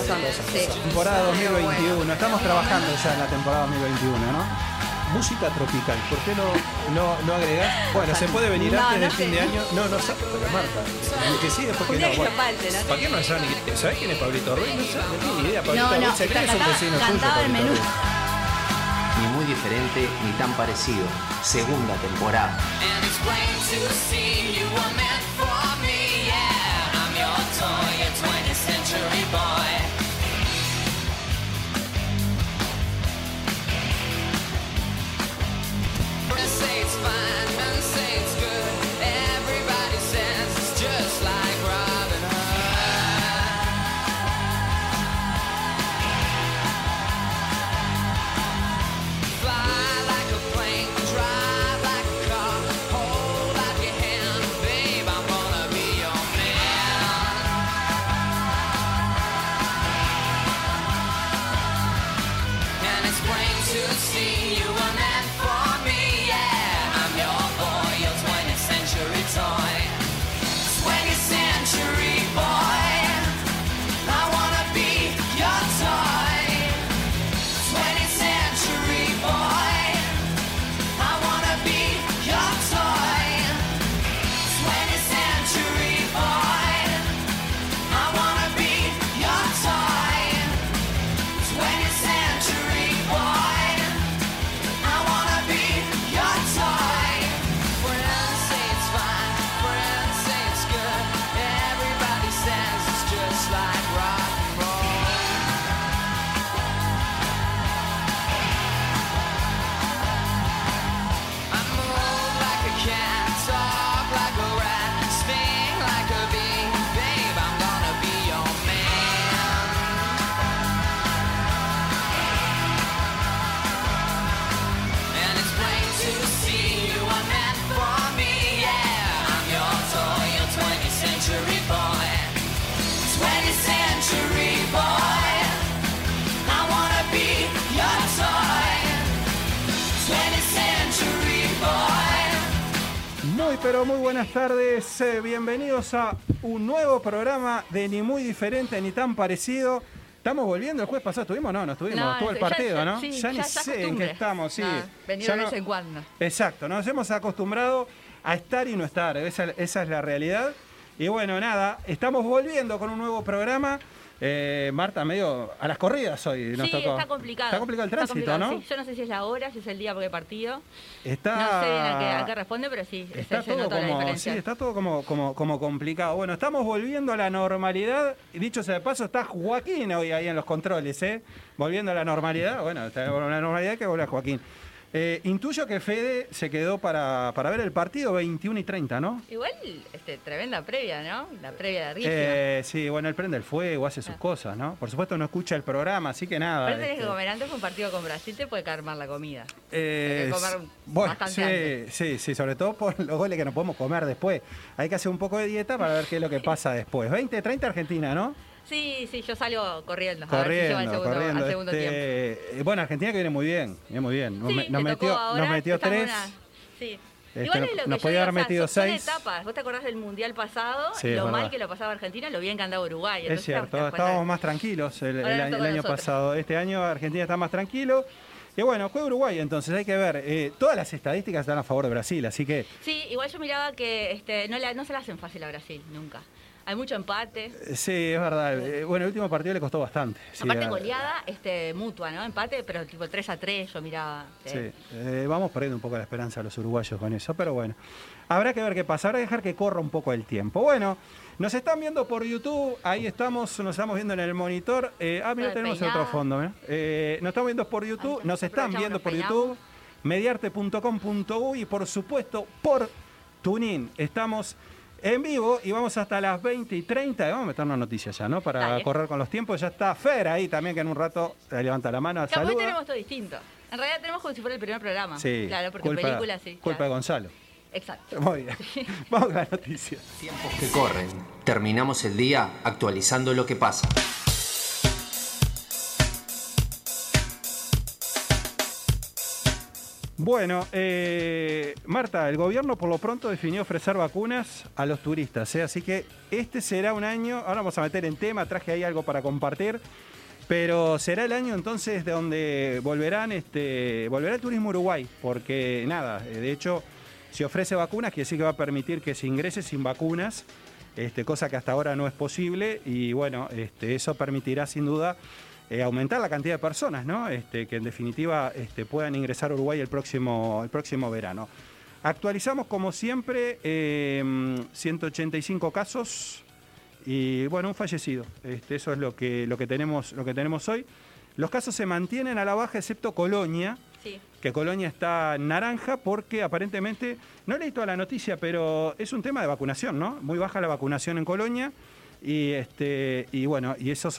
razón. Sí. Temporada Pero 2021. bueno. Estamos trabajando ya en la temporada 2021, ¿no? Música tropical. ¿Por qué no, no, no agregás? Bueno, se puede venir No, antes no del fin de año. No, no sabe, pero Marta. Que sí, después que no. Bueno. falte, ¿no? ¿Para qué no sabe ni ¿Sabés quién es Pablito Ruiz? No sabe, no tiene ni idea. Pablito No, no, Ruiz se cree que es un vecino suyo. cantaba el Pablito menú. Ruiz. Ni muy diferente ni tan parecido. Segunda temporada. Pero muy buenas tardes. eh, bienvenidos a un nuevo programa de ni muy diferente ni tan parecido. Estamos volviendo, el jueves pasado estuvimos, no, no estuvimos, No, estuvo el partido, ya- ¿no? sí, ya ni ya- sé en qué estamos, sí. No, venir Ya de no- vez en cuando. Exacto, nos hemos acostumbrado a estar y no estar, esa, esa es la realidad. Y bueno, nada, estamos volviendo con un nuevo programa. Eh, Marta, medio a las corridas hoy nos sí, tocó. está complicado. Está complicado el tránsito, complicado, ¿no? sí. Yo no sé si es la hora, si es el día porque partido. Está... No sé bien a qué, a qué responde, pero sí, Está todo, como, sí, está todo como, como, como complicado. Bueno, estamos volviendo a la normalidad. Dicho sea de paso, está Joaquín hoy ahí en los controles, ¿eh? Volviendo a la normalidad. Bueno, está la normalidad que vuelve Joaquín. Eh, intuyo que Fede se quedó para, para ver el partido 21 y 30, ¿no? Igual, este, tremenda previa, ¿no? La previa de Riffy. Eh, sí, bueno, él prende el fuego, hace sus Ah. cosas, ¿no? Por supuesto no escucha el programa, así que nada. Pero tenés este, que comer antes un partido con Brasil, te puede caer mal la comida. Eh, comer bueno, bastante sí, antes. sí, sí, sobre todo por los goles que no podemos comer después. Hay que hacer un poco de dieta para ver qué es lo que pasa después. 20, 30 Argentina, ¿no? Sí, sí, yo salgo corriendo. a ver si lleva Corriendo, al segundo, corriendo. al segundo tiempo. este, eh, bueno, Argentina que viene muy bien, viene muy bien. Nos, Sí, me- nos te tocó metió, ahora, nos metió tres. una- Sí. Este, Igual es lo que nos yo podía digo, haber o sea, metido seis. etapas. ¿Vos te acordás del Mundial pasado? Sí, lo mal que lo pasaba Argentina, lo bien que andaba Uruguay. Es cierto, estábamos más tranquilos el, año, toca a el año nosotros. pasado. Este año Argentina está más tranquilo. Y bueno, juega Uruguay, entonces hay que ver. eh, todas las estadísticas están a favor de Brasil, así que Sí, igual yo miraba que este, no, le- no se la hacen fácil a Brasil, nunca. Hay mucho empate. eh, sí, es verdad. Eh, bueno, el último partido le costó bastante. Sí, Aparte goleada este, mutua, ¿no? Empate, pero tipo 3 a 3 yo miraba. Sí, eh, eh, vamos perdiendo un poco la esperanza a los uruguayos con eso, pero bueno, habrá que ver qué pasa, habrá que dejar que corra un poco el tiempo. Bueno, nos están viendo por YouTube, ahí estamos, nos estamos viendo en el monitor. Eh, ah, mira, tenemos peinada. otro fondo, mira. Eh, nos estamos viendo por YouTube, nos están viendo por. YouTube, mediarte.com.uy y por supuesto por Tunin. Estamos en vivo y vamos hasta las 20 y 30. Vamos a meter una noticia ya, ¿no? Para Dale. correr con los tiempos. Ya está Fer ahí también, que en un rato eh, levanta la mano, Capaz tenemos todo distinto. En realidad tenemos como si fuera el primer programa. Sí, Claro, porque culpa, películas sí. Culpa de. Gonzalo. Exacto. Muy bien. Vamos a la noticia. Tiempos que corren. Terminamos el día actualizando lo que pasa. Bueno, eh, Marta, el gobierno por lo pronto definió ofrecer vacunas a los turistas, ¿eh? así que este será un año, ahora vamos a meter en tema, traje ahí algo para compartir, pero será el año entonces de donde volverán, este, volverá el turismo Uruguay, porque nada, eh, de hecho, si ofrece vacunas, quiere decir que va a permitir que se ingrese sin vacunas, este, cosa que hasta ahora no es posible, y bueno, este, eso permitirá sin duda eh, aumentar la cantidad de personas, ¿no? Este, que en definitiva este, puedan ingresar a Uruguay el próximo, el próximo verano. Actualizamos como siempre eh, 185 casos y bueno, un fallecido. Este, eso es lo que, lo, que tenemos, lo que tenemos hoy. Los casos se mantienen a la baja excepto Colonia, Sí. que Colonia está naranja porque aparentemente, no leí toda la noticia, pero es un tema de vacunación, ¿no? Muy baja la vacunación en Colonia y, este, y bueno, y esos son